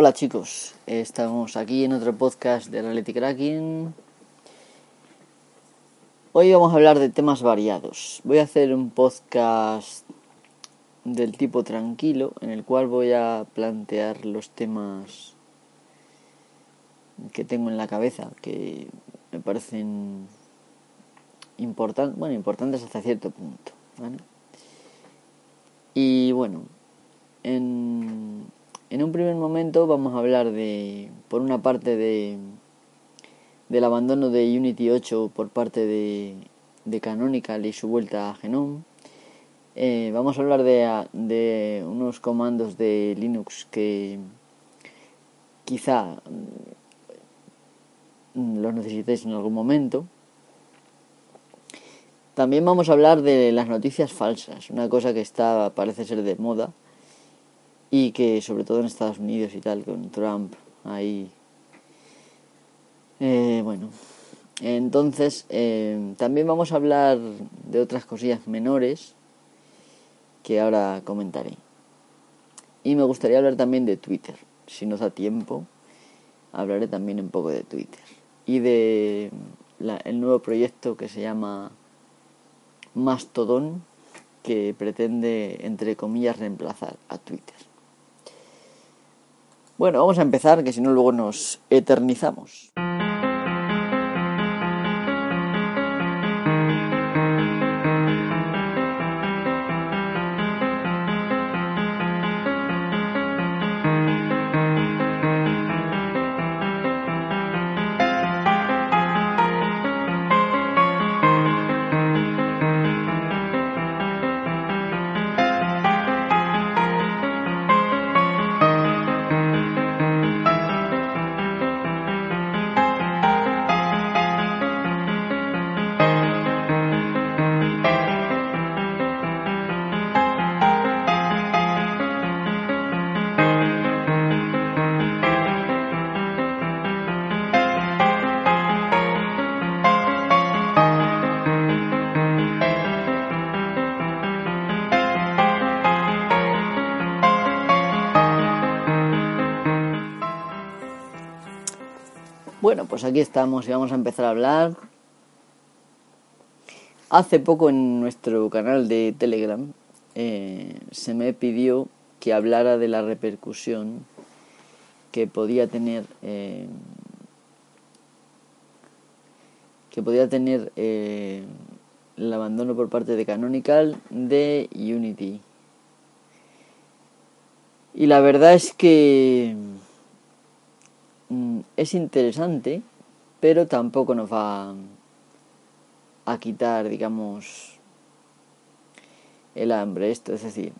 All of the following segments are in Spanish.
Hola chicos, estamos aquí en otro podcast de Reality Cracking. Hoy vamos a hablar de temas variados. Voy a hacer un podcast del tipo tranquilo en el cual voy a plantear los temas que tengo en la cabeza que me parecen importantes, bueno, importantes hasta cierto punto. Y bueno, en, en un primer momento vamos a hablar de, por una parte, de del abandono de Unity 8 por parte de, Canonical y su vuelta a Genome. Eh, vamos a hablar de, de, unos comandos de Linux que quizá mm, los necesitéis en algún momento. También vamos a hablar de las noticias falsas, una cosa que está parece ser de moda y que sobre todo en Estados Unidos y tal, con Trump ahí eh, bueno, entonces eh, también vamos a hablar de otras cosillas menores que ahora comentaré. Y me gustaría hablar también de Twitter. Si nos da tiempo, hablaré también un poco de Twitter. Y de el nuevo proyecto que se llama Mastodon, que pretende, entre comillas, reemplazar a Twitter. Bueno, vamos a empezar, que si no luego nos eternizamos. Bueno, pues aquí estamos y vamos a empezar a hablar. Hace poco en nuestro canal de Telegram eh, se me pidió que hablara de la repercusión que podía tener eh, que podía tener eh, el abandono por parte de Canonical de Unity. Y la verdad es que es interesante, pero tampoco nos va a quitar, digamos, el hambre. Esto, es decir,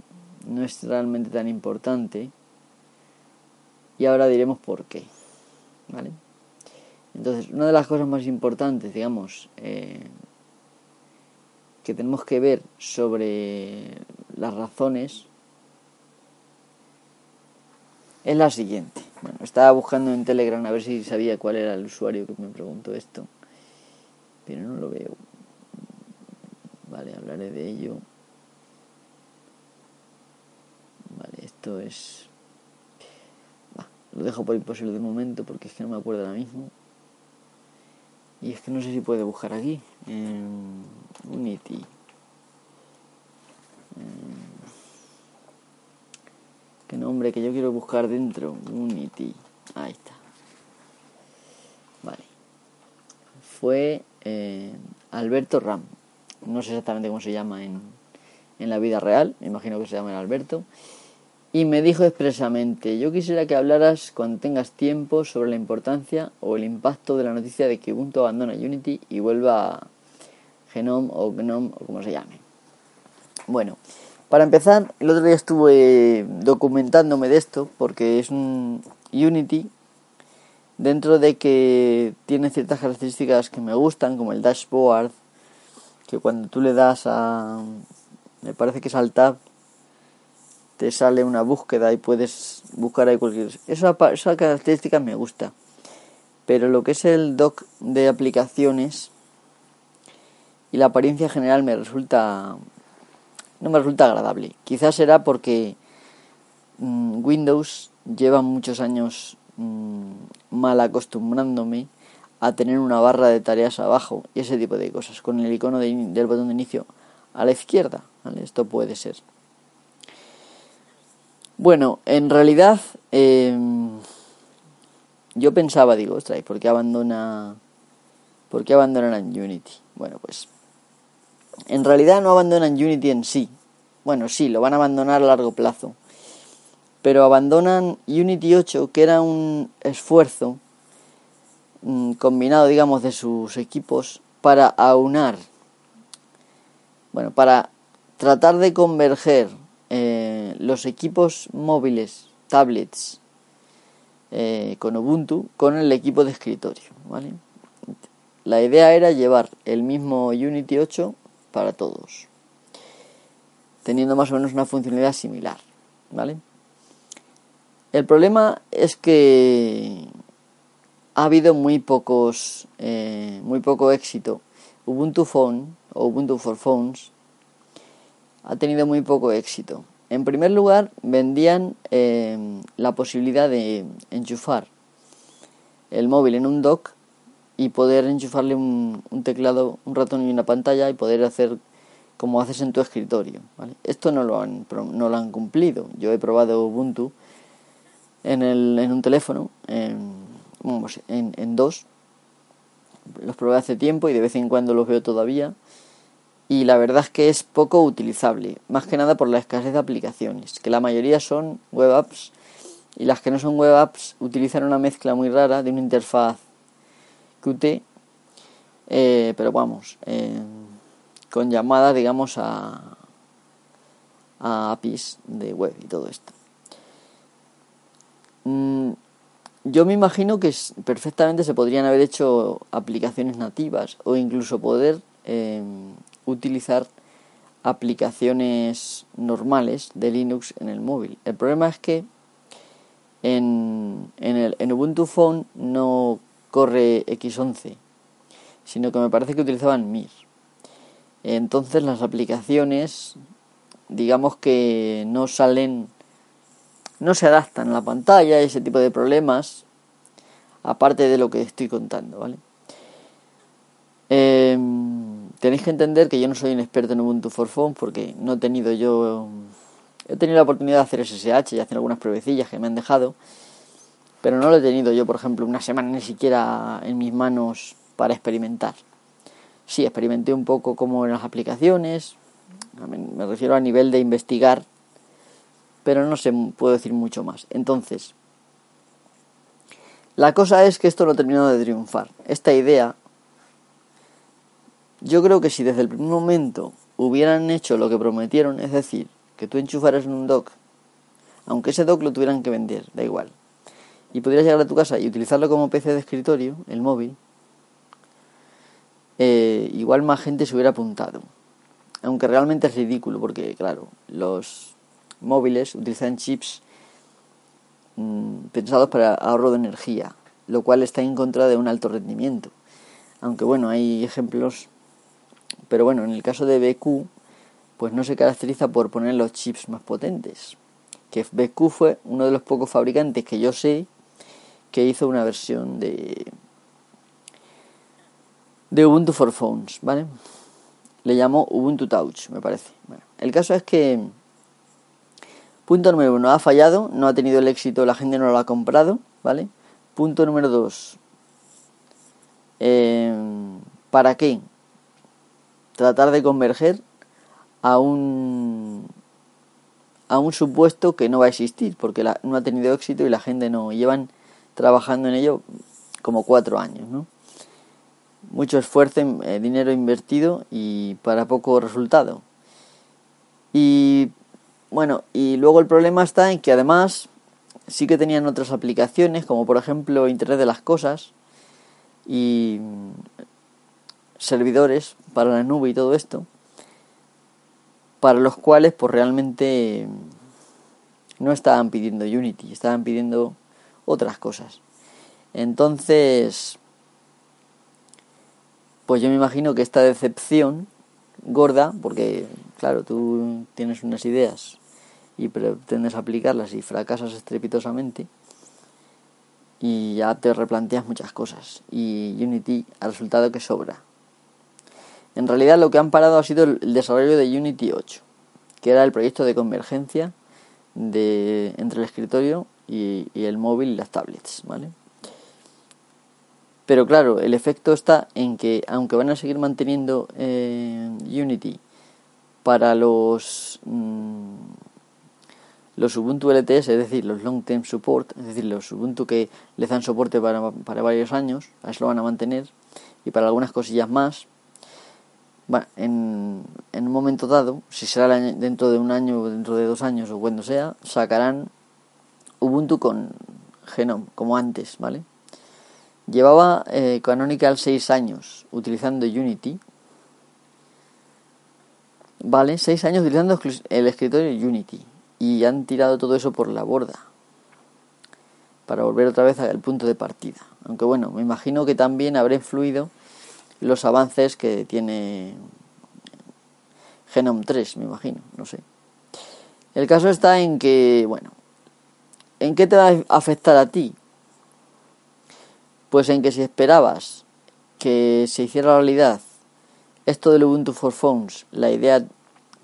no es realmente tan importante. Y ahora diremos por qué. ¿Vale? Entonces, una de las cosas más importantes, digamos, eh, que tenemos que ver sobre las razones es la siguiente. Bueno, estaba buscando en Telegram a ver si sabía cuál era el usuario que me preguntó esto, pero no lo veo. Vale, hablaré de ello. Vale, esto es... lo dejo por imposible de momento porque es que no me acuerdo ahora mismo. Y es que no sé si puede buscar aquí. En Unity. ¿Qué nombre que yo quiero buscar dentro? Unity. Ahí está. Vale. Fue eh, Alberto Ram. No sé exactamente cómo se llama en, en la vida real. Me imagino que se llama Alberto. Y me dijo expresamente, yo quisiera que hablaras cuando tengas tiempo sobre la importancia o el impacto de la noticia de que Ubuntu abandona Unity y vuelva a Genome o Gnome o como se llame. Bueno, para empezar, el otro día estuve documentándome de esto porque es un Unity dentro de que tiene ciertas características que me gustan, como el dashboard, que cuando tú le das a, me parece que es al tab, te sale una búsqueda y puedes buscar ahí cualquier esa, esa característica me gusta. Pero lo que es el dock de aplicaciones y la apariencia general me resulta no me resulta agradable. Quizás será porque mm, Windows llevan muchos años mm, mal acostumbrándome a tener una barra de tareas abajo y ese tipo de cosas, con el icono del botón de inicio a la izquierda. Esto puede ser. Bueno, en realidad em, yo pensaba, digo, ostras, ¿por qué abandona, por qué abandonan Unity? Bueno, pues en realidad no abandonan Unity en sí. Bueno, sí, lo van a abandonar a largo plazo. Pero abandonan Unity 8, que era un esfuerzo mm, combinado, digamos, de sus equipos para aunar, bueno, para tratar de converger eh, los equipos móviles, tablets, eh, con Ubuntu, con el equipo de escritorio, ¿vale? La idea era llevar el mismo Unity 8 para todos, teniendo más o menos una funcionalidad similar, ¿vale? El problema es que ha habido muy pocos, eh, muy poco éxito. Ubuntu Phone o Ubuntu for Phones ha tenido muy poco éxito. En primer lugar, vendían eh, la posibilidad de enchufar el móvil en un dock y poder enchufarle un, teclado, un ratón y una pantalla y poder hacer como haces en tu escritorio. Esto no lo, han, no lo han cumplido. Yo he probado Ubuntu en, el, en un teléfono, en, en, en dos. Los probé hace tiempo y de vez en cuando los veo todavía. Y la verdad es que es poco utilizable, más que nada por la escasez de aplicaciones, que la mayoría son web apps y las que no son web apps utilizan una mezcla muy rara de una interfaz Eh, pero vamos, con llamadas, digamos, a, a APIs de web y todo esto. Mm, yo me imagino que perfectamente se podrían haber hecho aplicaciones nativas o incluso poder em, utilizar aplicaciones normales de Linux en el móvil. El problema es que en, en, el, en Ubuntu Phone no corre X11, sino que me parece que utilizaban Mir. Entonces las aplicaciones, digamos que no salen, no se adaptan a la pantalla, ese tipo de problemas, aparte de lo que estoy contando, ¿vale? Em, tenéis que entender que yo no soy un experto en Ubuntu for Phone porque no he tenido yo, he tenido la oportunidad de hacer SSH y hacer algunas pruebecillas que me han dejado pero no lo he tenido yo, por ejemplo, una semana ni siquiera en mis manos para experimentar. Sí, experimenté un poco como en las aplicaciones, me refiero a nivel de investigar, pero no sé, puedo decir mucho más. Entonces, la cosa es que esto no terminó de triunfar. Esta idea, yo creo que si desde el primer momento hubieran hecho lo que prometieron, es decir, que tú enchufaras en un dock, aunque ese dock lo tuvieran que vender, da igual, y pudieras llegar a tu casa y utilizarlo como PC de escritorio, el móvil, eh, igual más gente se hubiera apuntado. Aunque realmente es ridículo porque, claro, los móviles utilizan chips mm, pensados para ahorro de energía, lo cual está en contra de un alto rendimiento. Aunque bueno, hay ejemplos, pero bueno, en el caso de BQ, pues no se caracteriza por poner los chips más potentes. Que BQ fue uno de los pocos fabricantes que yo sé que hizo una versión de de Ubuntu for Phones, ¿vale? Le llamó Ubuntu Touch, me parece. El caso es que punto número uno ha fallado, no ha tenido el éxito, la gente no lo ha comprado, ¿vale? Punto número dos. Em, ¿Para qué? Tratar de converger a un a un supuesto que no va a existir porque no ha tenido éxito y la gente no llevan trabajando en ello como cuatro años, ¿no? Mucho esfuerzo, eh, dinero invertido y para poco resultado. Y bueno, y luego el problema está en que además sí que tenían otras aplicaciones, como por ejemplo Internet de las Cosas y servidores para la nube y todo esto, para los cuales pues realmente no estaban pidiendo Unity, estaban pidiendo otras cosas. Entonces, pues yo me imagino que esta decepción gorda, porque claro, tú tienes unas ideas y pretendes aplicarlas y fracasas estrepitosamente y ya te replanteas muchas cosas y Unity ha resultado que sobra. En realidad lo que han parado ha sido el desarrollo de Unity 8, que era el proyecto de convergencia de, entre el escritorio y, el móvil y las tablets, ¿vale? Pero claro, el efecto está en que aunque van a seguir manteniendo eh, Unity para los mm, los Ubuntu LTS, es decir, los Long Term Support, es decir, los Ubuntu que les dan soporte para, para varios años, a eso lo van a mantener, y para algunas cosillas más, en, en un momento dado, si será dentro de un año o dentro de dos años o cuando sea, sacarán Ubuntu con Genome, como antes, ¿vale? Llevaba eh, Canonical seis años utilizando Unity, ¿vale? Seis años utilizando el escritorio Unity y han tirado todo eso por la borda para volver otra vez al punto de partida. Aunque bueno, me imagino que también habrá influido los avances que tiene Genome 3, me imagino, no sé. El caso está en que, bueno, ¿en qué te va a afectar a ti? Pues en que si esperabas que se hiciera realidad esto del Ubuntu for Phones, la idea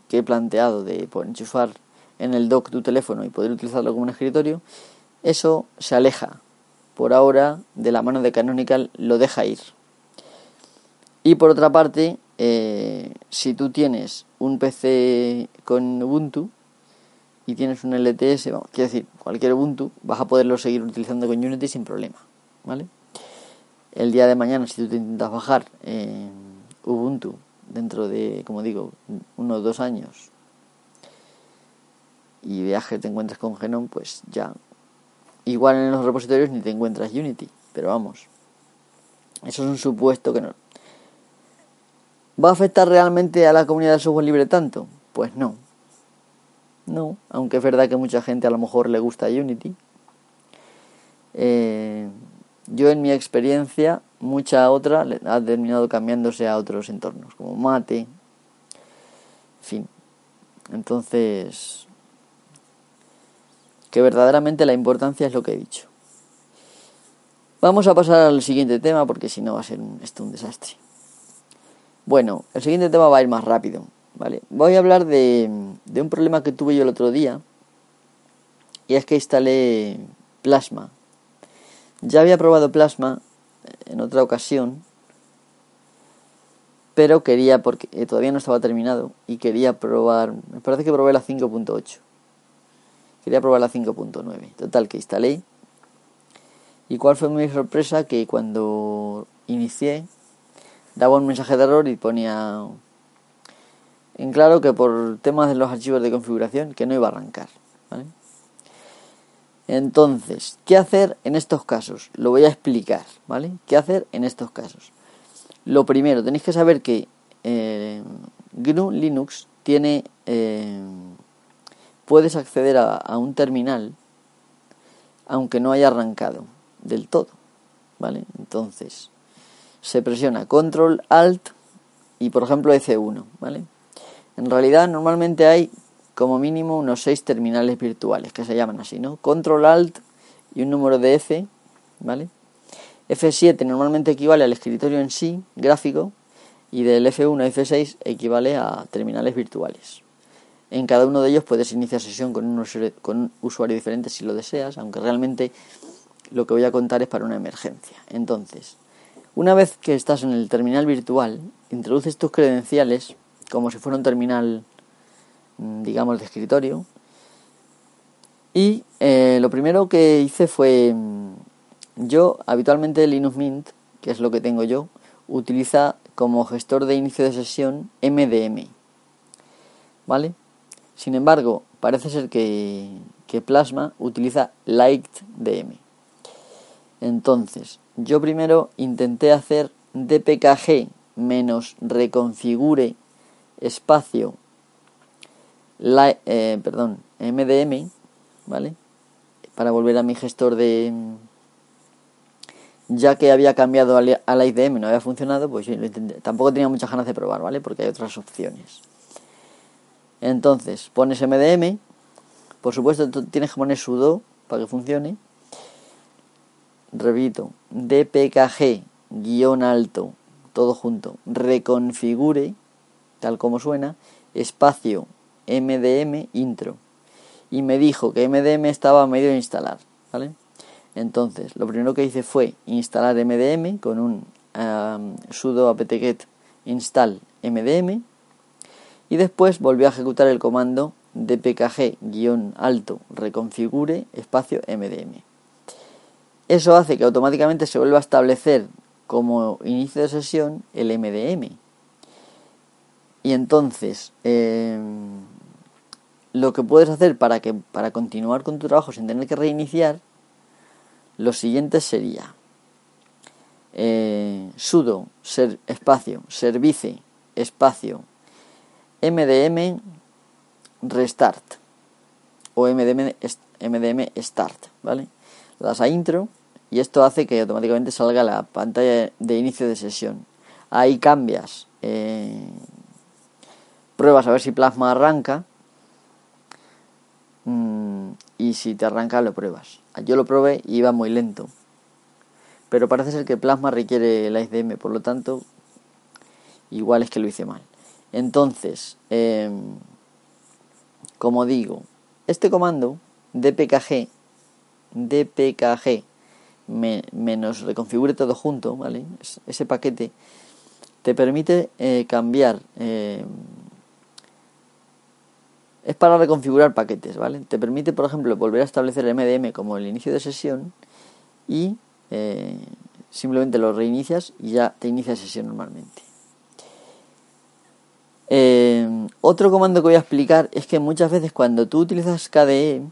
que he planteado de poder enchufar en el dock tu teléfono y poder utilizarlo como un escritorio, eso se aleja. Por ahora, de la mano de Canonical, lo deja ir. Y por otra parte, eh, si tú tienes un PC con Ubuntu y tienes un LTS, vamos, quiero decir, cualquier Ubuntu, vas a poderlo seguir utilizando con Unity sin problema, ¿vale? El día de mañana, si tú te intentas bajar Ubuntu dentro de, como digo, unos dos años y viaje te encuentras con Genome, pues ya. Igual en los repositorios ni te encuentras Unity, pero vamos. Eso es un supuesto que no, ¿Va a afectar realmente a la comunidad del software libre tanto? Pues no. No, aunque es verdad que mucha gente a lo mejor le gusta Unity. Eh, yo en mi experiencia, mucha otra ha terminado cambiándose a otros entornos, como Mate. En fin. Entonces, que verdaderamente la importancia es lo que he dicho. Vamos a pasar al siguiente tema porque si no va a ser esto un desastre. Bueno, el siguiente tema va a ir más rápido, ¿vale? Voy a hablar de, de un problema que tuve yo el otro día y es que instalé Plasma. Ya había probado Plasma en otra ocasión, pero quería, porque eh, todavía no estaba terminado, y quería probar, me parece que probé la 5.8. Quería probar la 5.9. Total, que instalé. ¿Y cuál fue mi sorpresa? Que cuando inicié daba un mensaje de error y ponía en claro que por temas de los archivos de configuración que no iba a arrancar. Entonces, ¿qué hacer en estos casos? Lo voy a explicar, ¿vale? ¿Qué hacer en estos casos? Lo primero, tenéis que saber que eh, GNU Linux tiene... Eh, puedes acceder a, a un terminal aunque no haya arrancado del todo, ¿vale? Entonces, se presiona Control Alt y por ejemplo F1, ¿vale? En realidad normalmente hay como mínimo unos 6 terminales virtuales que se llaman así, ¿no? Control Alt y un número de F, ¿vale? F7 normalmente equivale al escritorio en sí, gráfico, y del F1 a F6 equivale a terminales virtuales. En cada uno de ellos puedes iniciar sesión con con un usuario diferente si lo deseas, aunque realmente lo que voy a contar es para una emergencia. Entonces, una vez que estás en el terminal virtual, introduces tus credenciales como si fuera un terminal, mm, digamos, de escritorio. Y eh, lo primero que hice fue, mm, yo habitualmente Linux Mint, que es lo que tengo yo, utiliza como gestor de inicio de sesión MDM. ¿Vale? Sin embargo, parece ser que, que Plasma utiliza LightDM. Entonces, yo primero intenté hacer dpkg espacio eh, perdón mdm vale para volver a mi gestor de ya que había cambiado al, al IDM no había funcionado pues tampoco tenía muchas ganas de probar vale porque hay otras opciones. Entonces pones mdm Por supuesto, tienes que poner sudo para que funcione. Repito, dpkg guion alto, todo junto, reconfigure, tal como suena, espacio mdm intro. Y me dijo que mdm estaba a medio de instalar, ¿vale? Entonces, lo primero que hice fue instalar mdm con un sudo apt-get install mdm y después volví a ejecutar el comando dpkg-alto reconfigure espacio mdm. Eso hace que automáticamente se vuelva a establecer como inicio de sesión el MDM. Y entonces, em, lo que puedes hacer para, que, para continuar con tu trabajo sin tener que reiniciar, lo siguiente sería eh, sudo ser, espacio service espacio mdm restart o mdm, start, ¿vale? Le a intro y esto hace que automáticamente salga la pantalla de inicio de sesión. Ahí cambias, eh, pruebas a ver si Plasma arranca mm, y si te arranca lo pruebas. Yo lo probé y iba muy lento, pero parece ser que Plasma requiere la ICM, por lo tanto, igual es que lo hice mal. Entonces, em, como digo, este comando dpkg dpkg menos reconfigure todo junto, ¿vale? Ese paquete te permite eh, cambiar. Eh, es para reconfigurar paquetes, ¿vale? Te permite, por ejemplo, volver a establecer el MDM como el inicio de sesión y eh, simplemente lo reinicias y ya te inicia sesión normalmente. otro comando que voy a explicar es que muchas veces cuando tú utilizas KDE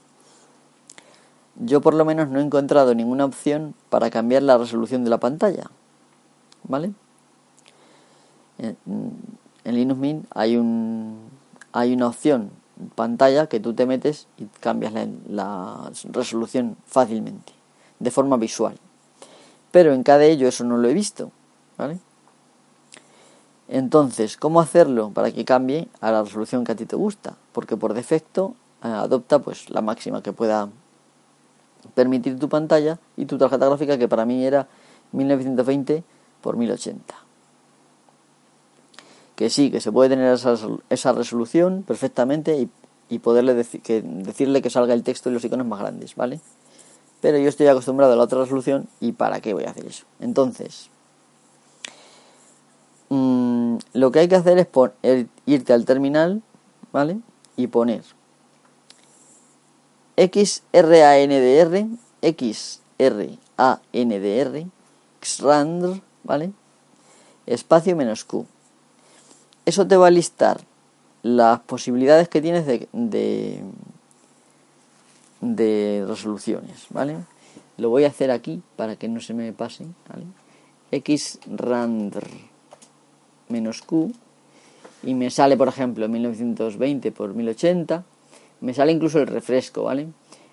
yo por lo menos no he encontrado ninguna opción para cambiar la resolución de la pantalla. ¿Vale? En, Linux Mint hay, un, hay una opción pantalla que tú te metes y cambias la, resolución fácilmente, de forma visual. Pero en cada ello eso no lo he visto. ¿Vale? Entonces, ¿cómo hacerlo para que cambie a la resolución que a ti te gusta? Porque por defecto eh, adopta pues la máxima que pueda permitir tu pantalla y tu tarjeta gráfica que para mí era 1920 por 1080 que sí, que se puede tener esa, esa resolución perfectamente y, y poderle que, decirle que salga el texto y los iconos más grandes, ¿vale? Pero yo estoy acostumbrado a la otra resolución y ¿para qué voy a hacer eso? Entonces, mmm, lo que hay que hacer es poner, irte al terminal, ¿vale? Y poner XRANDR, XRANDR, XRANDR, ¿vale? Espacio menos Q. Eso te va a listar las posibilidades que tienes de, de, resoluciones, ¿vale? Lo voy a hacer aquí para que no se me pase, ¿vale? XRANDR menos Q y me sale, por ejemplo, 1920 por 1080 me sale incluso el refresco, ¿vale?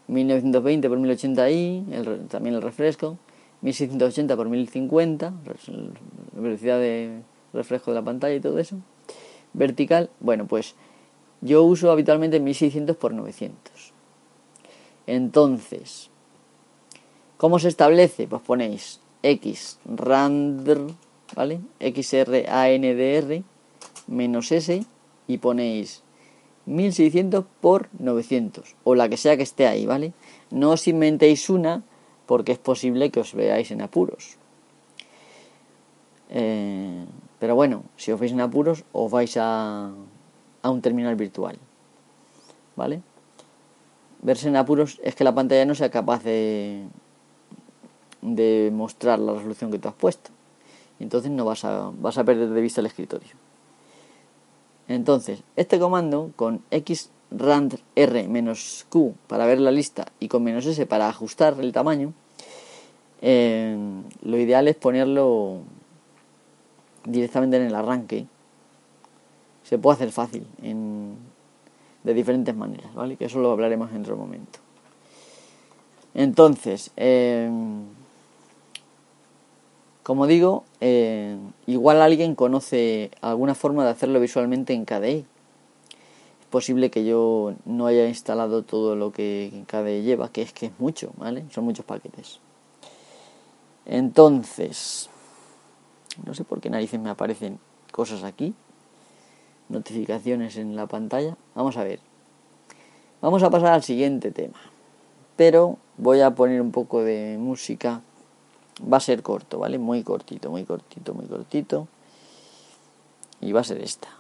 1920 por 1080i, también el refresco. 1680 por 1050, la velocidad de refresco de la pantalla y todo eso. Vertical, bueno, pues yo uso habitualmente 1600 por 900. Entonces, ¿cómo se establece? Pues ponéis x randr, ¿vale? xrandr menos s y ponéis 1600 por 900 o la que sea que esté ahí, ¿vale? No os inventéis una porque es posible que os veáis en apuros. Eh, pero bueno, si os veis en apuros, os vais a, a un terminal virtual, ¿vale? Verse en apuros es que la pantalla no sea capaz de, de mostrar la resolución que tú has puesto. Y entonces no vas a, vas a perder de vista el escritorio. Entonces, este comando con xrandr-q para ver la lista y con "-s para ajustar el tamaño, eh, lo ideal es ponerlo directamente en el arranque. Se puede hacer fácil de diferentes maneras, ¿vale? Que eso lo hablaremos en otro momento. Entonces, eh, como digo, eh, igual alguien conoce alguna forma de hacerlo visualmente en KDE. posible que yo no haya instalado todo lo que KDE lleva, que es que es mucho, ¿vale? Son muchos paquetes. Entonces, no sé por qué narices me aparecen cosas aquí, notificaciones en la pantalla. Vamos a ver. Vamos a pasar al siguiente tema. Pero voy a poner un poco de música. Va a ser corto, ¿vale? Muy cortito, muy cortito, muy cortito. Y va a ser esta.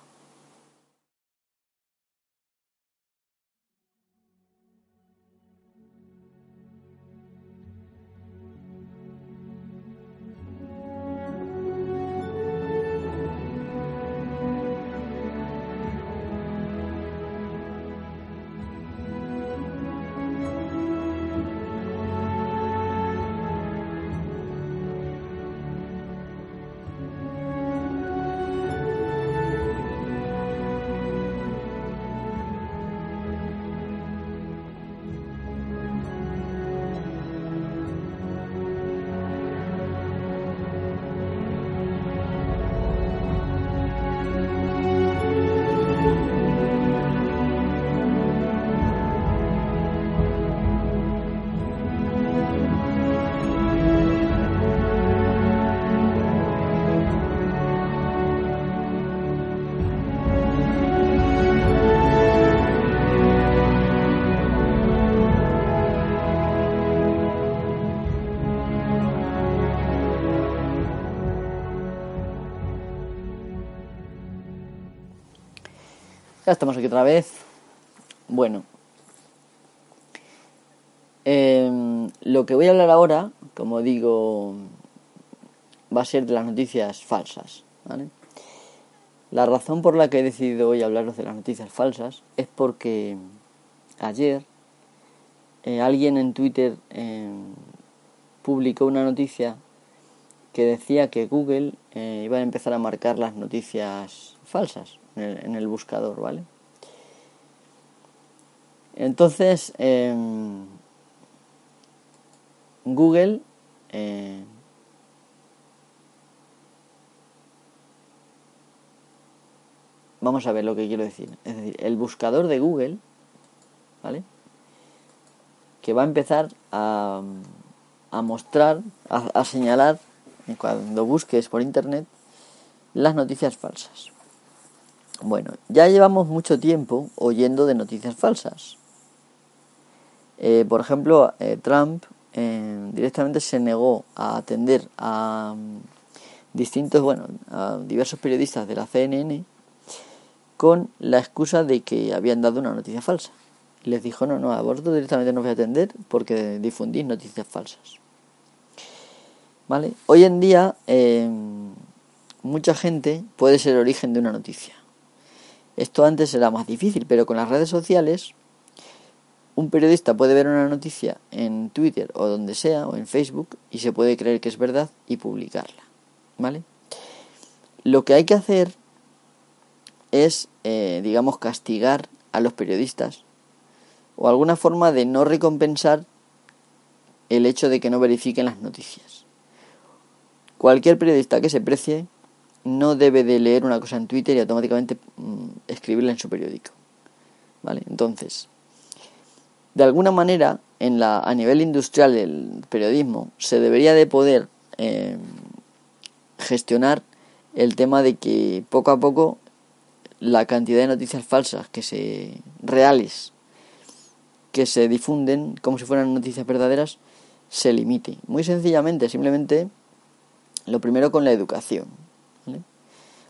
Estamos aquí otra vez. Bueno. Em, lo que voy a hablar ahora, como digo, va a ser de las noticias falsas. La razón por la que he decidido hoy hablaros de las noticias falsas es porque ayer eh, alguien en Twitter em, publicó una noticia que decía que Google eh, iba a empezar a marcar las noticias falsas en el, buscador, ¿vale? Entonces, em, Google eh, vamos a ver lo que quiero decir. Es decir, el buscador de Google, ¿vale? Que va a empezar a, a mostrar, a señalar, cuando busques por internet, las noticias falsas. Bueno, ya llevamos mucho tiempo oyendo de noticias falsas. Eh, por ejemplo, eh, Trump eh, directamente se negó a atender a mm, distintos, bueno, a diversos periodistas de la CNN con la excusa de que habían dado una noticia falsa. Les dijo, no, no, a vosotros directamente no voy a atender porque difundís noticias falsas. ¿Vale? Hoy en día mucha gente puede ser origen de una noticia. Esto antes era más difícil, pero con las redes sociales un periodista puede ver una noticia en Twitter o donde sea, o en Facebook, y se puede creer que es verdad y publicarla. ¿Vale? Lo que hay que hacer es, eh, digamos, castigar a los periodistas o alguna forma de no recompensar el hecho de que no verifiquen las noticias. Cualquier periodista que se precie no debe de leer una cosa en Twitter y automáticamente mm, escribirla en su periódico. ¿Vale? Entonces, de alguna manera, en la, a nivel industrial del periodismo, se debería de poder eh, gestionar el tema de que poco a poco la cantidad de noticias falsas que se reales que se difunden como si fueran noticias verdaderas se limite. Muy sencillamente, simplemente lo primero con la educación.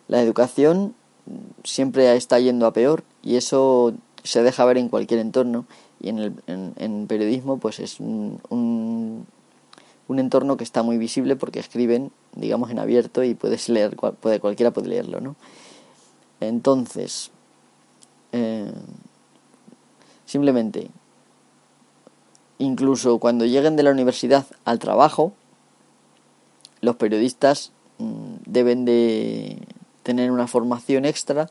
La educación siempre está yendo a peor y eso se deja ver en cualquier entorno. Y en el en, periodismo pues es un, un, entorno que está muy visible porque escriben digamos en abierto y puedes leer puede, cualquiera puede leerlo no entonces eh, simplemente incluso cuando lleguen de la universidad al trabajo los periodistas mm, deben de tener una formación extra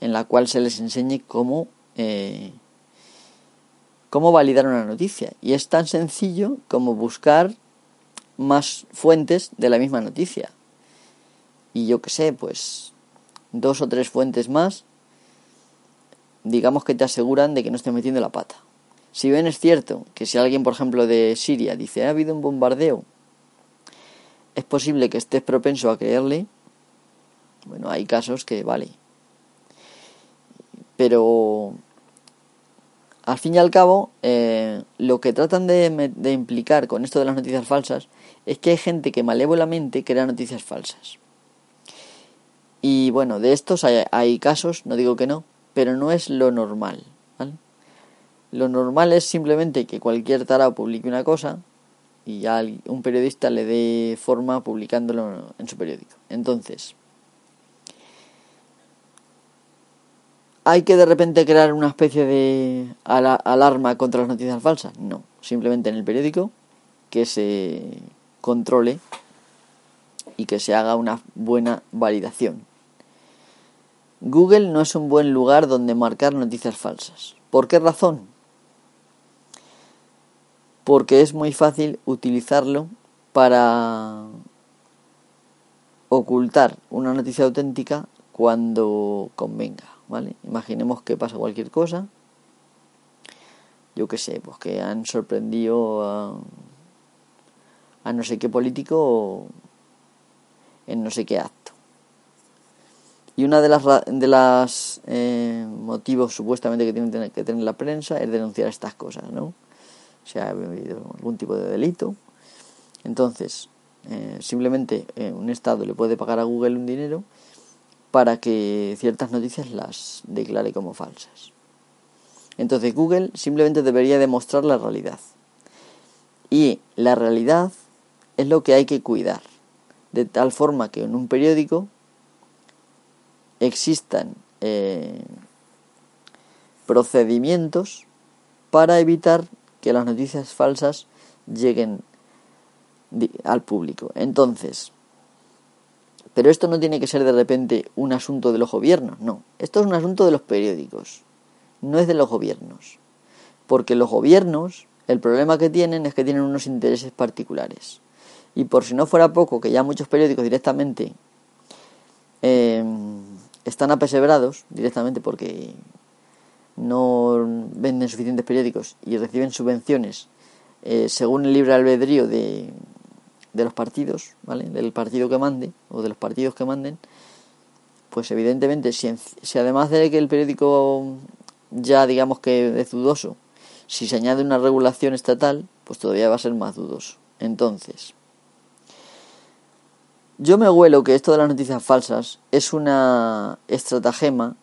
en la cual se les enseñe cómo, eh, cómo validar una noticia. Y es tan sencillo como buscar más fuentes de la misma noticia. Y yo qué sé, pues dos o tres fuentes más digamos que te aseguran de que no estés metiendo la pata. Si bien es cierto que si alguien, por ejemplo, de Siria dice ha habido un bombardeo, es posible que estés propenso a creerle, bueno, hay casos que vale. Pero al fin y al cabo, eh, lo que tratan de, implicar con esto de las noticias falsas es que hay gente que malévolamente crea noticias falsas. Y bueno, de estos hay, hay casos, no digo que no, pero no es lo normal. Lo normal es simplemente que cualquier tarao publique una cosa y ya un periodista le dé forma publicándolo en su periódico. Entonces, ¿hay que de repente crear una especie de alarma contra las noticias falsas? No, simplemente en el periódico que se controle y que se haga una buena validación. Google no es un buen lugar donde marcar noticias falsas. ¿Por qué razón? Porque es muy fácil utilizarlo para ocultar una noticia auténtica cuando convenga, ¿vale? Imaginemos que pasa cualquier cosa, yo qué sé, pues que han sorprendido a, no sé qué político en no sé qué acto y una de las, de las eh, motivos supuestamente que tiene que tener la prensa es denunciar estas cosas, ¿no? Si ha habido algún tipo de delito. Entonces, eh, simplemente eh, un Estado le puede pagar a Google un dinero para que ciertas noticias las declare como falsas. Entonces Google simplemente debería demostrar la realidad. Y la realidad es lo que hay que cuidar. De tal forma que en un periódico existan eh, procedimientos para evitar que las noticias falsas lleguen al público. Entonces, pero esto no tiene que ser de repente un asunto de los gobiernos, no. Esto es un asunto de los periódicos, no es de los gobiernos. Porque los gobiernos, el problema que tienen es que tienen unos intereses particulares. Y por si no fuera poco, que ya muchos periódicos directamente eh, están apesebrados directamente porque no venden suficientes periódicos y reciben subvenciones eh, según el libre albedrío de, de los partidos, ¿vale? Del partido que mande o de los partidos que manden, pues evidentemente si, si además de que el periódico ya digamos que es dudoso, si se añade una regulación estatal, pues todavía va a ser más dudoso. Entonces, yo me huelo que esto de las noticias falsas es una estratagema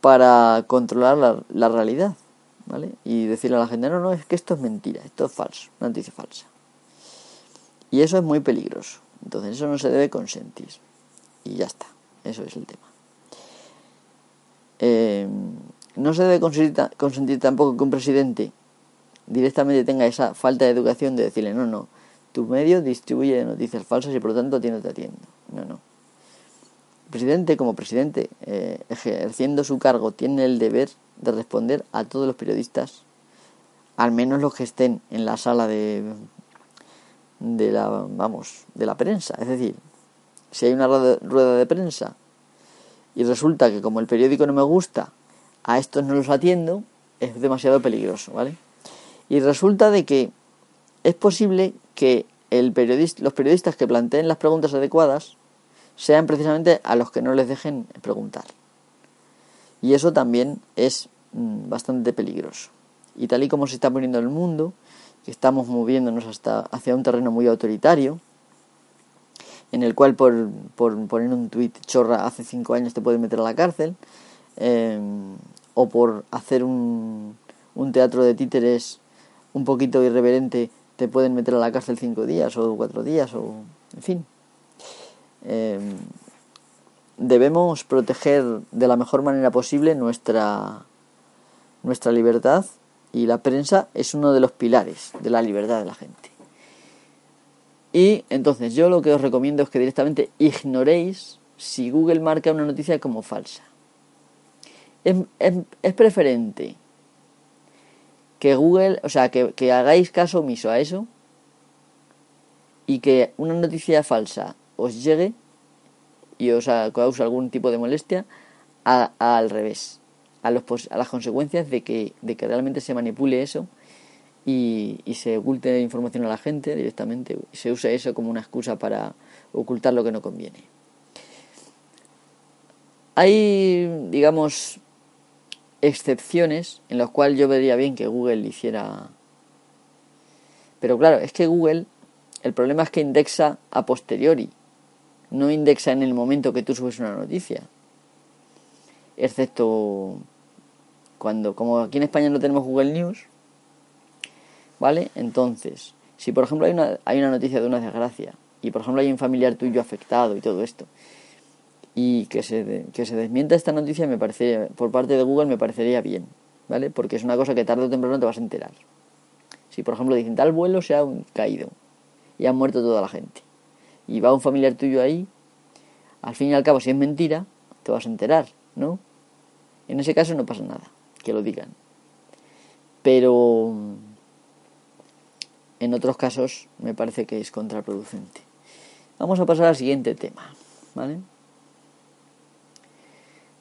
para controlar la, la, realidad, ¿vale? Y decirle a la gente, no, no, es que esto es mentira, esto es falso, noticia falsa. Y eso es muy peligroso. Entonces eso no se debe consentir. Y ya está, eso es el tema. Eh, no se debe consentir, tampoco que un presidente directamente tenga esa falta de educación de decirle, no, no, tu medio distribuye noticias falsas y por lo tanto a ti no atiendo. No, no. El presidente, como presidente, eh, ejerciendo su cargo, tiene el deber de responder a todos los periodistas, al menos los que estén en la sala de, de la, vamos, de la prensa. Es decir, si hay una rueda de prensa y resulta que como el periódico no me gusta, a estos no los atiendo, es demasiado peligroso, ¿vale? Y resulta de que es posible que el periodista, los periodistas que planteen las preguntas adecuadas sean precisamente a los que no les dejen preguntar. Y eso también es mm, bastante peligroso. Y tal y como se está poniendo el mundo, que estamos moviéndonos hasta hacia un terreno muy autoritario, en el cual por, por poner un tuit chorra hace cinco años te pueden meter a la cárcel, em, o por hacer un, un teatro de títeres un poquito irreverente te pueden meter a la cárcel cinco días o cuatro días o en fin. Em, debemos proteger de la mejor manera posible nuestra nuestra libertad y la prensa es uno de los pilares de la libertad de la gente. Y entonces yo lo que os recomiendo es que directamente ignoréis si Google marca una noticia como falsa. Es, preferente que Google, o sea, que, que hagáis caso omiso a eso y que una noticia falsa os llegue y os cause algún tipo de molestia al revés, a, los, a las consecuencias de que, de que realmente se manipule eso y, se oculte información a la gente directamente y se use eso como una excusa para ocultar lo que no conviene. Hay, digamos, excepciones en las cuales yo vería bien que Google hiciera... Pero claro, es que Google, el problema es que indexa a posteriori, no indexa en el momento que tú subes una noticia. Excepto cuando, como aquí en España no tenemos Google News, ¿vale? Entonces, si por ejemplo hay una, hay una noticia de una desgracia y por ejemplo hay un familiar tuyo afectado y todo esto, y que se, que se desmienta esta noticia me parece, por parte de Google me parecería bien, ¿vale? Porque es una cosa que tarde o temprano te vas a enterar. Si por ejemplo dicen tal vuelo se ha caído y ha muerto toda la gente y va un familiar tuyo ahí, al fin y al cabo si es mentira, te vas a enterar, ¿no? En ese caso no pasa nada, que lo digan. Pero en otros casos me parece que es contraproducente. Vamos a pasar al siguiente tema, ¿vale?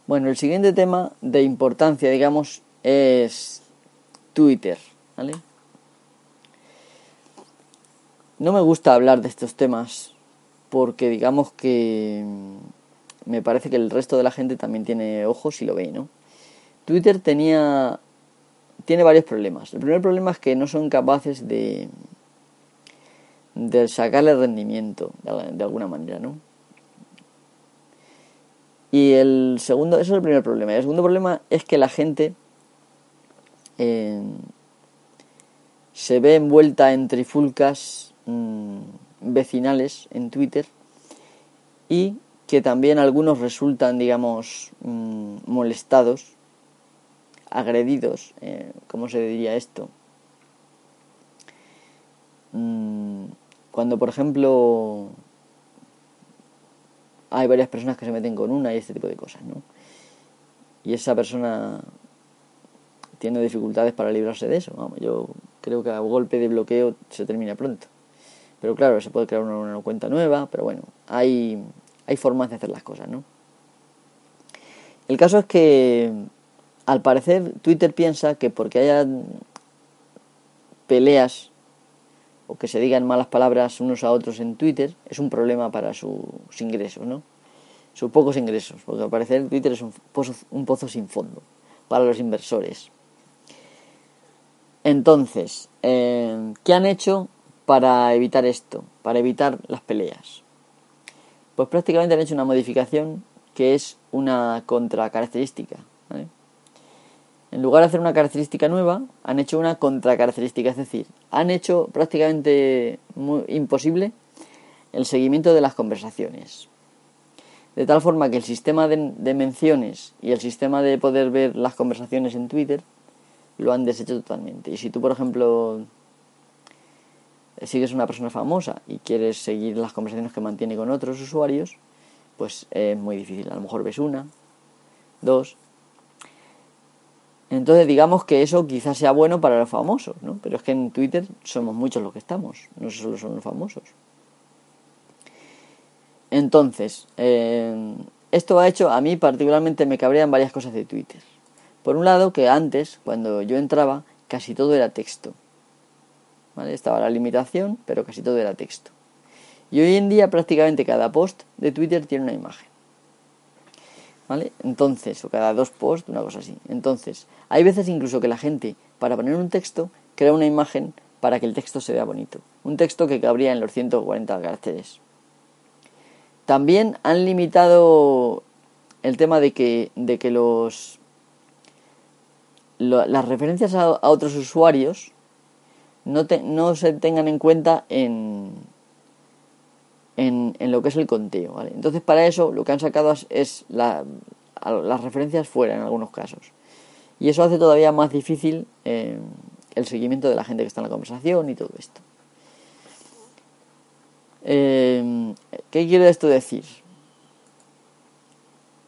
Bueno, el siguiente tema de importancia, digamos, es Twitter, ¿vale? No me gusta hablar de estos temas porque digamos que me parece que el resto de la gente también tiene ojos y lo ve, ¿no? Twitter tenía tiene varios problemas. El primer problema es que no son capaces de de sacarle rendimiento de alguna manera, ¿no? Y el segundo, eso es el primer problema. Y el segundo problema es que la gente eh, se ve envuelta en trifulcas mm, vecinales en Twitter y que también algunos resultan, digamos, mm, molestados, agredidos, eh, ¿cómo se diría esto? Mm, cuando, por ejemplo, hay varias personas que se meten con una y este tipo de cosas, ¿no? Y esa persona tiene dificultades para librarse de eso. Vamos, yo creo que a golpe de bloqueo se termina pronto. Pero claro, se puede crear una, cuenta nueva, pero bueno, hay, hay formas de hacer las cosas, ¿no? El caso es que, al parecer, Twitter piensa que porque haya peleas o que se digan malas palabras unos a otros en Twitter es un problema para sus ingresos, ¿no? Sus pocos ingresos, porque al parecer Twitter es un pozo, un pozo sin fondo para los inversores. Entonces, eh, ¿qué han hecho para evitar esto, para evitar las peleas? Pues prácticamente han hecho una modificación que es una contracaracterística. ¿vale? En lugar de hacer una característica nueva, han hecho una contracaracterística, es decir, han hecho prácticamente imposible el seguimiento de las conversaciones. De tal forma que el sistema de, menciones y el sistema de poder ver las conversaciones en Twitter lo han deshecho totalmente. Y si tú, por ejemplo, sigues una persona famosa y quieres seguir las conversaciones que mantiene con otros usuarios, pues es muy difícil. A lo mejor ves una, dos, entonces digamos que eso quizás sea bueno para los famosos, ¿no? Pero es que en Twitter somos muchos los que estamos, no solo son los famosos. Entonces, eh, esto ha hecho, a mí particularmente me cabrean varias cosas de Twitter. Por un lado, que antes, cuando yo entraba, casi todo era texto. ¿Vale? Estaba la limitación, pero casi todo era texto. Y hoy en día prácticamente cada post de Twitter tiene una imagen. ¿Vale? Entonces, o cada dos posts, una cosa así. Entonces, hay veces incluso que la gente, para poner un texto, crea una imagen para que el texto se vea bonito. Un texto que cabría en los 140 caracteres. También han limitado el tema de que, de que los las referencias a, otros usuarios no, no se tengan en cuenta en, en, lo que es el conteo. ¿vale? Entonces, para eso lo que han sacado es, la, las referencias fuera en algunos casos. Y eso hace todavía más difícil eh, el seguimiento de la gente que está en la conversación y todo esto. Eh, ¿Qué quiere esto decir?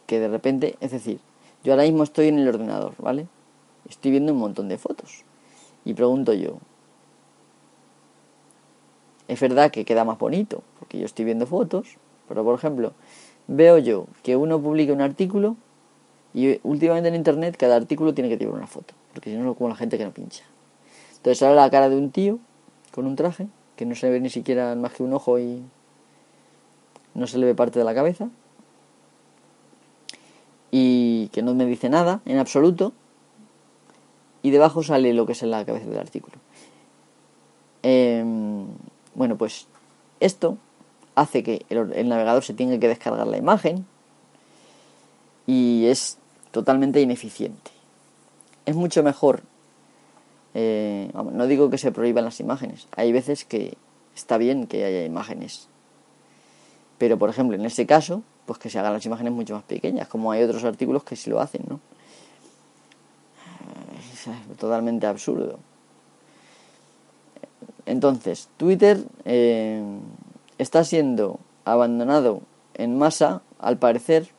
Que de repente, es decir, yo ahora mismo estoy en el ordenador, ¿vale? Estoy viendo un montón de fotos. Y pregunto yo, es verdad que queda más bonito, porque yo estoy viendo fotos, pero por ejemplo, veo yo que uno publica un artículo Y últimamente en internet cada artículo tiene que llevar una foto, porque si no es como la gente que no pincha. Entonces sale la cara de un tío con un traje, que no se ve ni siquiera más que un ojo y no se le ve parte de la cabeza. Y que no me dice nada en absoluto. Y debajo sale lo que es en la cabeza del artículo. Em, bueno, pues esto hace que el, navegador se tenga que descargar la imagen y es totalmente ineficiente. Es mucho mejor, eh, no digo que se prohíban las imágenes, hay veces que está bien que haya imágenes, pero por ejemplo en este caso, pues que se hagan las imágenes mucho más pequeñas, como hay otros artículos que sí lo hacen, ¿no? Es totalmente absurdo. Entonces, Twitter eh, está siendo abandonado en masa, al parecer,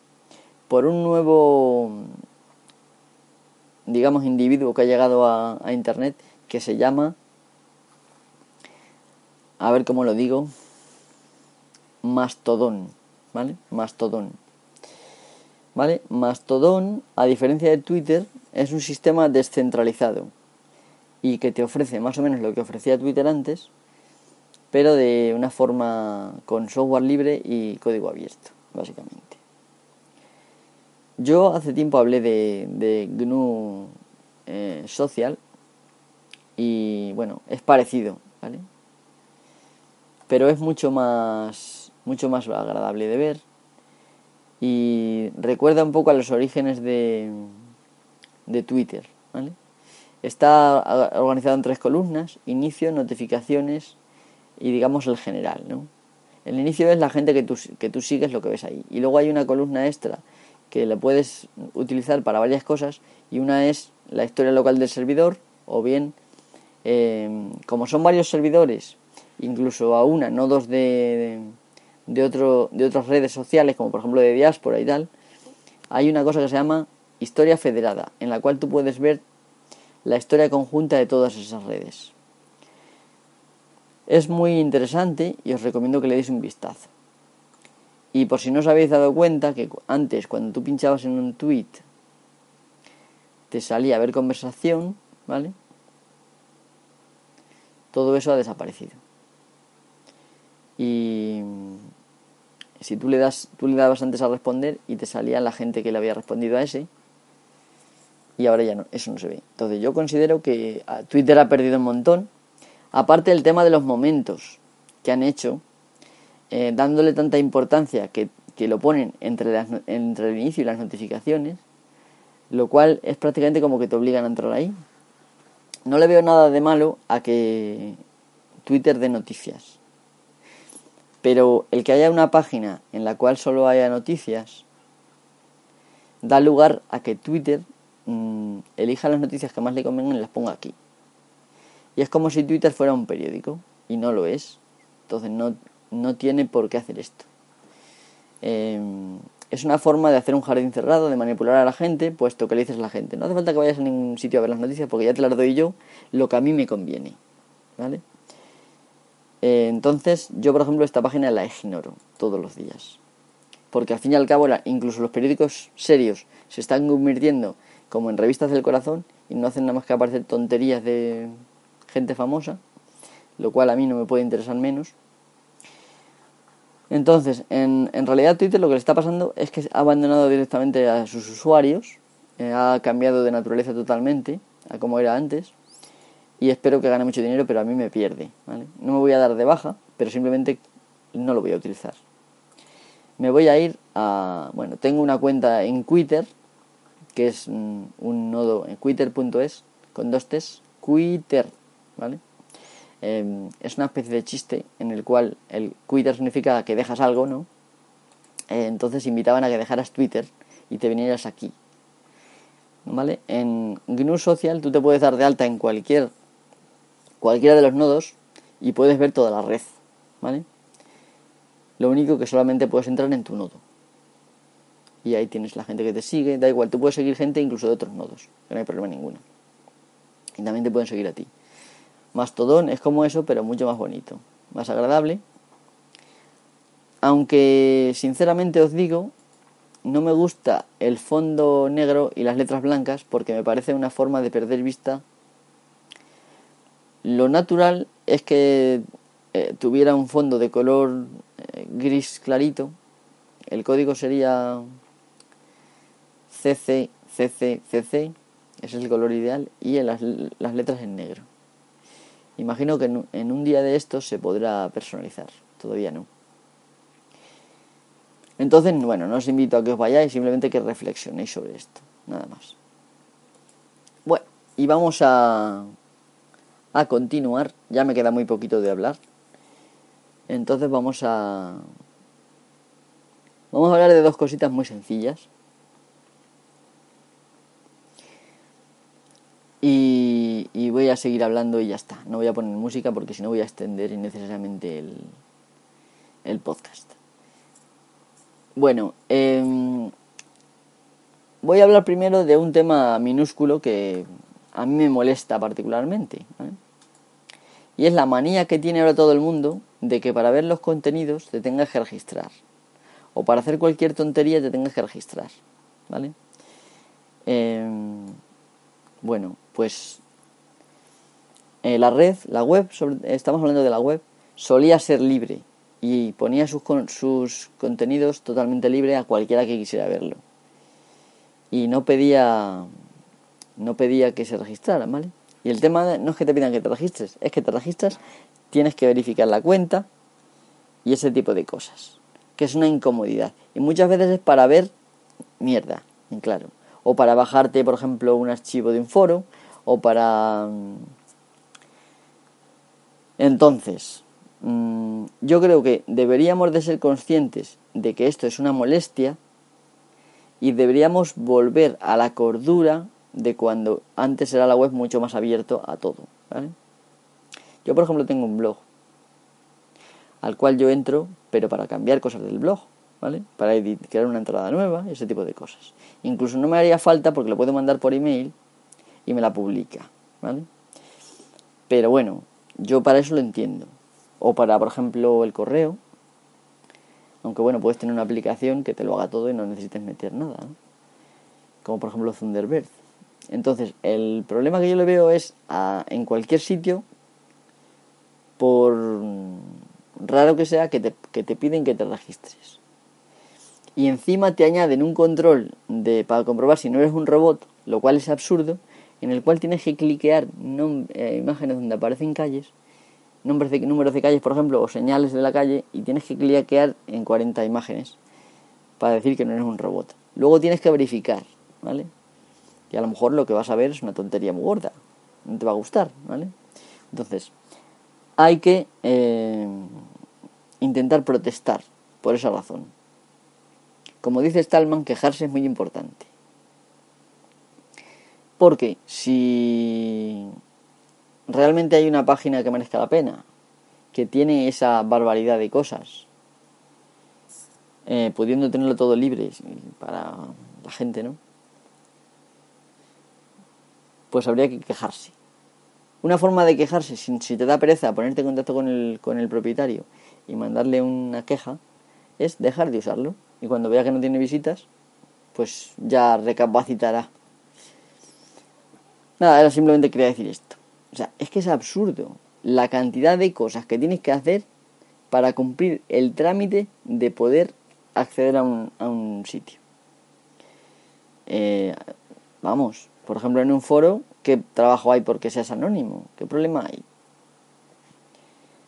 por un nuevo, digamos, individuo que ha llegado a, Internet que se llama, a ver cómo lo digo, Mastodon, ¿vale? Mastodon. ¿Vale? Mastodon, a diferencia de Twitter, es un sistema descentralizado y que te ofrece más o menos lo que ofrecía Twitter antes, pero de una forma con software libre y código abierto, básicamente. Yo hace tiempo hablé de, GNU eh, Social y bueno, es parecido, ¿vale? Pero es mucho más, mucho más agradable de ver y recuerda un poco a los orígenes de, de Twitter, ¿vale? Está organizado en tres columnas, inicio, notificaciones y digamos el general, ¿no? El inicio es la gente que tú, que tú sigues lo que ves ahí. Y luego hay una columna extra que la puedes utilizar para varias cosas y una es la historia local del servidor o bien em, como son varios servidores, incluso a una, no dos de, de, otro, de otras redes sociales como por ejemplo de diáspora y tal, hay una cosa que se llama historia federada en la cual tú puedes ver la historia conjunta de todas esas redes. Es muy interesante y os recomiendo que le deis un vistazo. Y por si no os habéis dado cuenta que antes cuando tú pinchabas en un tweet te salía a ver conversación, ¿vale? Todo eso ha desaparecido. Y si tú le das tú le dabas antes a responder y te salía la gente que le había respondido a ese y ahora ya no, eso no se ve. Entonces yo considero que ah, Twitter ha perdido un montón Aparte del tema de los momentos que han hecho, eh, dándole tanta importancia que, lo ponen entre, entre el inicio y las notificaciones, lo cual es prácticamente como que te obligan a entrar ahí. No le veo nada de malo a que Twitter dé noticias. Pero el que haya una página en la cual solo haya noticias da lugar a que Twitter mm, elija las noticias que más le convengan y las ponga aquí. Y es como si Twitter fuera un periódico, y no lo es. Entonces no, no tiene por qué hacer esto. Em, es una forma de hacer un jardín cerrado, de manipular a la gente, puesto que le dices a la gente, no hace falta que vayas a ningún sitio a ver las noticias porque ya te las doy yo, lo que a mí me conviene. ¿Vale? Eh, entonces, yo por ejemplo esta página la ignoro todos los días. Porque al fin y al cabo, incluso los periódicos serios se están convirtiendo como en revistas del corazón y no hacen nada más que aparecer tonterías de gente famosa, lo cual a mí no me puede interesar menos. Entonces, en, realidad Twitter lo que le está pasando es que ha abandonado directamente a sus usuarios, eh, ha cambiado de naturaleza totalmente a como era antes, y espero que gane mucho dinero, pero a mí me pierde. No me voy a dar de baja, pero simplemente no lo voy a utilizar. Me voy a ir a... Bueno, tengo una cuenta en Twitter, que es un, nodo en twitter.es, con dos T's, Twitter ¿vale? Em, es una especie de chiste en el cual el Twitter significa que dejas algo, ¿no? Eh, entonces invitaban a que dejaras Twitter y te vinieras aquí. ¿Vale? En GNU Social tú te puedes dar de alta en cualquier cualquiera de los nodos y puedes ver toda la red, ¿vale? Lo único que solamente puedes entrar en tu nodo. Y ahí tienes la gente que te sigue, da igual, tú puedes seguir gente incluso de otros nodos, que no hay problema ninguno. Y también te pueden seguir a ti. Mastodon es como eso, pero mucho más bonito, más agradable. Aunque sinceramente os digo no me gusta el fondo negro y las letras blancas porque me parece una forma de perder vista. Lo natural es que eh, tuviera un fondo de color eh, gris clarito. El código sería CC, CC, CC. Ese es el color ideal. Y las, las letras en negro. Imagino que en un día de estos se podrá personalizar. Todavía no. Entonces, bueno, no os invito a que os vayáis, simplemente que reflexionéis sobre esto, nada más. Bueno, y vamos a, a continuar, ya me queda muy poquito de hablar. Entonces vamos a... Vamos a hablar de dos cositas muy sencillas. Y, y, voy a seguir hablando y ya está. No voy a poner música porque si no voy a extender innecesariamente el, el podcast. Bueno, em, voy a hablar primero de un tema minúsculo que a mí me molesta particularmente. Y es la manía que tiene ahora todo el mundo de que para ver los contenidos te tengas que registrar. O para hacer cualquier tontería te tengas que registrar. ¿Vale? Em, bueno, pues eh, la red, la web, estamos hablando de la web, solía ser libre y ponía sus, sus contenidos totalmente libre a cualquiera que quisiera verlo. Y no pedía, no pedía que se registrara, ¿vale? Y el tema no es que te pidan que te registres, es que te registras, tienes que verificar la cuenta y ese tipo de cosas, que es una incomodidad. Y muchas veces es para ver mierda, en claro. O para bajarte, por ejemplo, un archivo de un foro, o para... Entonces, Mm, yo creo que deberíamos de ser conscientes de que esto es una molestia y deberíamos volver a la cordura de cuando antes era la web mucho más abierto a todo. Yo, por ejemplo, tengo un blog al cual yo entro, pero para cambiar cosas del blog, ¿vale? Para crear una entrada nueva, ese tipo de cosas. Incluso no me haría falta porque lo puedo mandar por email y me la publica, ¿vale? Pero bueno, yo para eso lo entiendo o para, por ejemplo, el correo. Aunque bueno, puedes tener una aplicación que te lo haga todo y no necesites meter nada. Como por ejemplo Thunderbird. Entonces, el problema que yo le veo es en cualquier sitio, por raro que sea, que te, que te piden que te registres. Y encima te añaden un control de, para comprobar si no eres un robot, lo cual es absurdo, en el cual tienes que cliquear eh, imágenes donde aparecen calles nombres de, números de calles, por ejemplo, o señales de la calle, y tienes que cliquear en 40 imágenes para decir que no eres un robot. Luego tienes que verificar, ¿vale? Y a lo mejor lo que vas a ver es una tontería muy gorda, no te va a gustar, ¿vale? Entonces, hay que eh, intentar protestar por esa razón. Como dice Stallman, quejarse es muy importante. Porque si realmente hay una página que merezca la pena, que tiene esa barbaridad de cosas, eh, pudiendo tenerlo todo libre para la gente, ¿no? Pues habría que quejarse. Una forma de quejarse, si, si te da pereza ponerte en contacto con el, con el propietario y mandarle una queja, es dejar de usarlo. Y cuando vea que no tiene visitas, pues ya recapacitará. Nada, era simplemente quería decir esto. O sea, es que es absurdo la cantidad de cosas que tienes que hacer para cumplir el trámite de poder acceder a un, a un sitio. Eh, vamos, por ejemplo, en un foro, ¿qué trabajo hay porque seas anónimo? ¿Qué problema hay?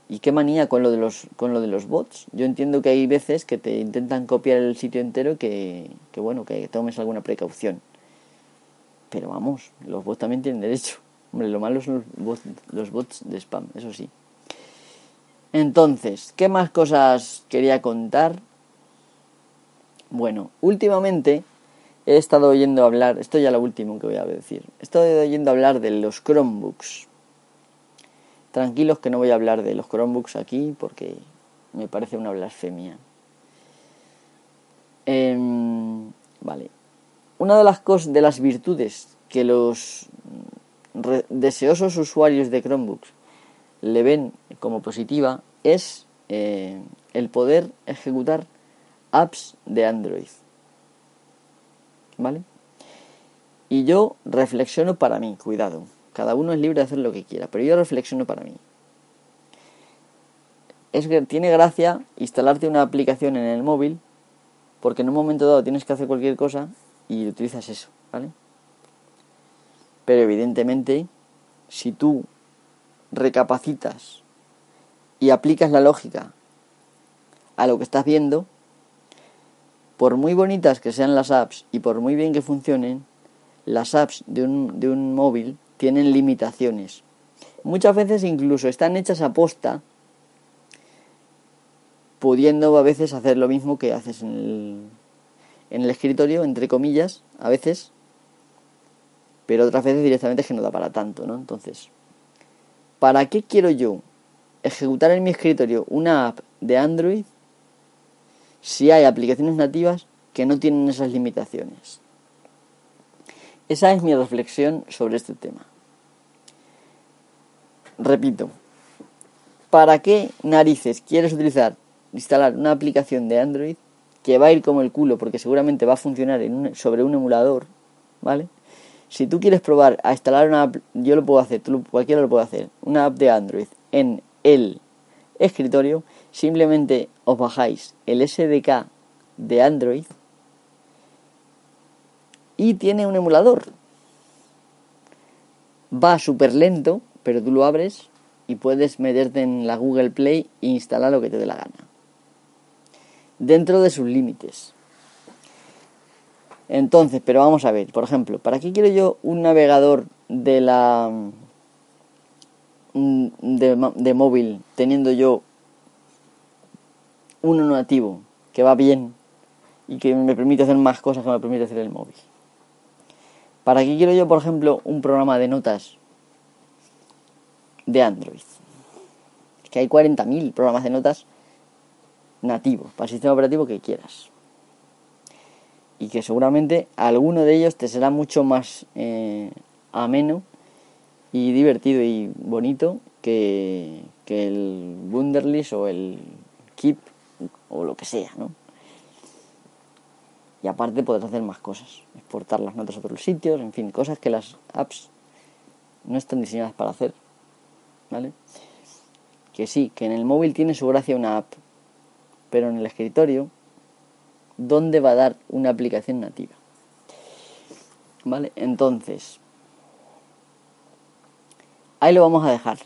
¿Y qué manía con lo de los, con lo de los bots? Yo entiendo que hay veces que te intentan copiar el sitio entero que, que bueno, que tomes alguna precaución. Pero vamos, los bots también tienen derecho. Hombre, lo malo son los bots, de spam, eso sí. Entonces, ¿qué más cosas quería contar? Bueno, últimamente he estado oyendo hablar, esto ya lo último que voy a decir, he estado oyendo hablar de los Chromebooks. Tranquilos que no voy a hablar de los Chromebooks aquí porque me parece una blasfemia. Em, vale. Una de las cosas, de las virtudes que los deseosos usuarios de Chromebooks le ven como positiva es eh, el poder ejecutar apps de Android. ¿vale? Y yo reflexiono para mí, cuidado. Cada uno es libre de hacer lo que quiera, pero yo reflexiono para mí. Es que tiene gracia instalarte una aplicación en el móvil, porque en un momento dado tienes que hacer cualquier cosa y utilizas eso, ¿vale? Pero evidentemente, si tú recapacitas y aplicas la lógica a lo que estás viendo, por muy bonitas que sean las apps y por muy bien que funcionen, las apps de un, de un móvil tienen limitaciones. Muchas veces incluso están hechas a posta, pudiendo a veces hacer lo mismo que haces en el, en el escritorio, entre comillas, a veces, pero otras veces directamente es que no da para tanto, ¿no? Entonces, ¿para qué quiero yo ejecutar en mi escritorio una app de Android si hay aplicaciones nativas que no tienen esas limitaciones? Esa es mi reflexión sobre este tema. Repito, ¿para qué narices quieres utilizar, instalar una aplicación de Android que va a ir como el culo porque seguramente va a funcionar sobre un emulador, ¿vale? Si tú quieres probar a instalar una app, yo lo puedo hacer, tú, cualquiera lo puede hacer, una app de Android en el escritorio, simplemente os bajáis el SDK de Android y tiene un emulador. Va súper lento, pero tú lo abres y puedes meterte en la Google Play e instalar lo que te dé la gana. Dentro de sus límites. Entonces, pero vamos a ver, por ejemplo, ¿para qué quiero yo un navegador de la mm, de, de móvil teniendo yo uno nativo que va bien y que me permite hacer más cosas que me permite hacer el móvil? ¿Para qué quiero yo, por ejemplo, un programa de notas de Android? Es que hay 40.000 programas de notas nativos para el sistema operativo que quieras y que seguramente alguno de ellos te será mucho más eh, ameno y divertido y bonito que, que el Wunderlist o el Keep o lo que sea, ¿no? Y aparte podrás hacer más cosas, exportar las notas a otros sitios, en fin, cosas que las apps no están diseñadas para hacer, ¿vale? Que sí, que en el móvil tiene su gracia una app, pero en el escritorio dónde va a dar una aplicación nativa. ¿Vale? Entonces, ahí lo vamos a dejar.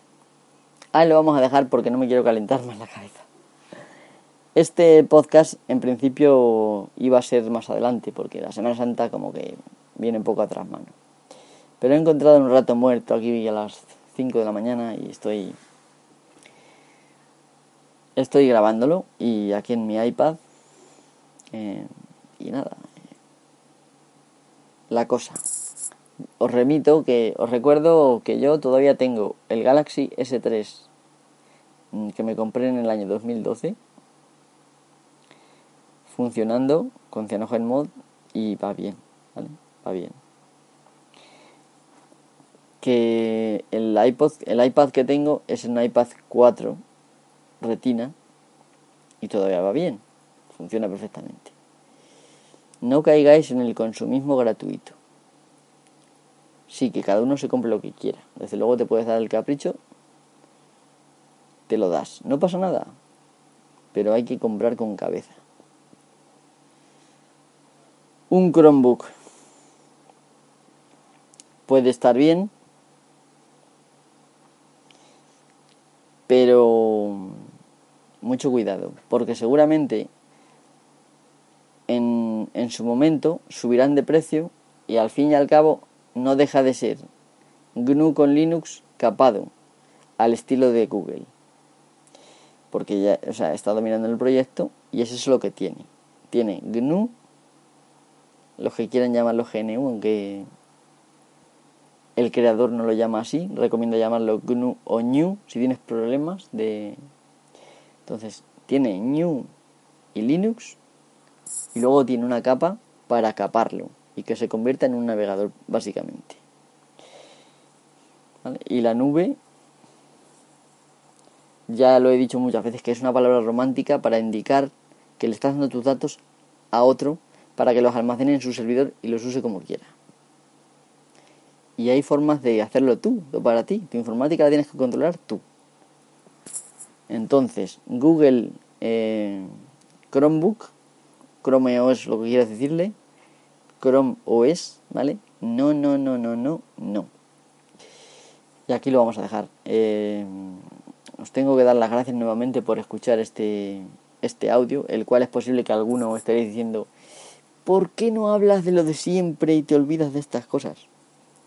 Ahí lo vamos a dejar porque no me quiero calentar más la cabeza. Este podcast en principio iba a ser más adelante porque la Semana Santa como que viene poco atrás mano. Pero he encontrado un rato muerto aquí a las 5 de la mañana y estoy estoy grabándolo y aquí en mi iPad eh, y nada, la cosa. Os remito que, os recuerdo que yo todavía tengo el Galaxy S3 mm, que me compré en el año 2012 funcionando con Mod y va bien, ¿vale? Va bien. Que el iPod, el iPad que tengo es un iPad 4 Retina y todavía va bien funciona perfectamente. No caigáis en el consumismo gratuito. Sí, que cada uno se compre lo que quiera. Desde luego te puedes dar el capricho, te lo das. No pasa nada, pero hay que comprar con cabeza. Un Chromebook puede estar bien, pero mucho cuidado, porque seguramente en, en su momento subirán de precio y al fin y al cabo no deja de ser GNU con Linux capado al estilo de Google. Porque ya, o sea, está dominando el proyecto y eso es lo que tiene. Tiene GNU, los que quieran llamarlo GNU, aunque el creador no lo llama así, recomiendo llamarlo GNU o New si tienes problemas de... Entonces, tiene New y Linux y luego tiene una capa para caparlo y que se convierta en un navegador básicamente. Y la nube, ya lo he dicho muchas veces, que es una palabra romántica para indicar que le estás dando tus datos a otro para que los almacene en su servidor y los use como quiera. Y hay formas de hacerlo tú, para ti. Tu informática la tienes que controlar tú. Entonces, Google eh, Chromebook, Chrome OS, lo que quieras decirle, Chrome OS, ¿vale? No, no, no, no, no, no. Y aquí lo vamos a dejar. Eh, os tengo que dar las gracias nuevamente por escuchar este, este audio, el cual es posible que alguno estaréis diciendo, ¿por qué no hablas de lo de siempre y te olvidas de estas cosas?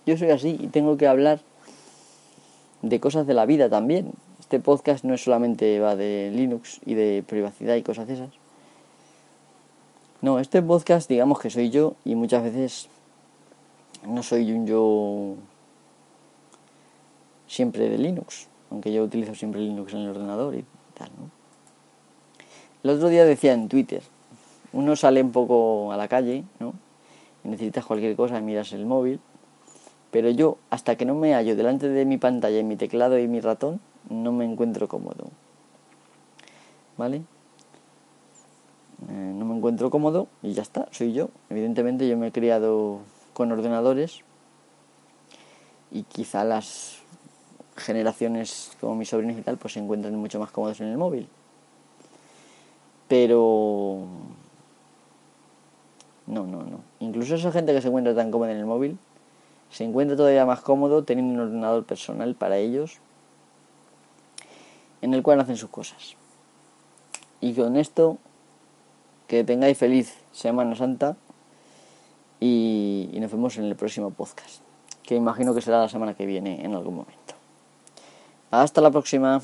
Yo soy así y tengo que hablar de cosas de la vida también. Este podcast no es solamente va de Linux y de privacidad y cosas esas. No, este podcast digamos que soy yo y muchas veces no soy un yo siempre de Linux, aunque yo utilizo siempre Linux en el ordenador y tal, ¿no? El otro día decía en Twitter, uno sale un poco a la calle, ¿no? Y necesitas cualquier cosa y miras el móvil, pero yo hasta que no me hallo delante de mi pantalla y mi teclado y mi ratón, no me encuentro cómodo. ¿Vale? Eh, no me encuentro cómodo y ya está, soy yo. Evidentemente yo me he criado con ordenadores y quizá las generaciones como mis sobrinos y tal pues se encuentran mucho más cómodos en el móvil. Pero no, no, no. Incluso esa gente que se encuentra tan cómoda en el móvil se encuentra todavía más cómodo teniendo un ordenador personal para ellos en el cual hacen sus cosas. Y con esto, que tengáis feliz Semana Santa y, y nos vemos en el próximo podcast, que imagino que será la semana que viene en algún momento. Hasta la próxima.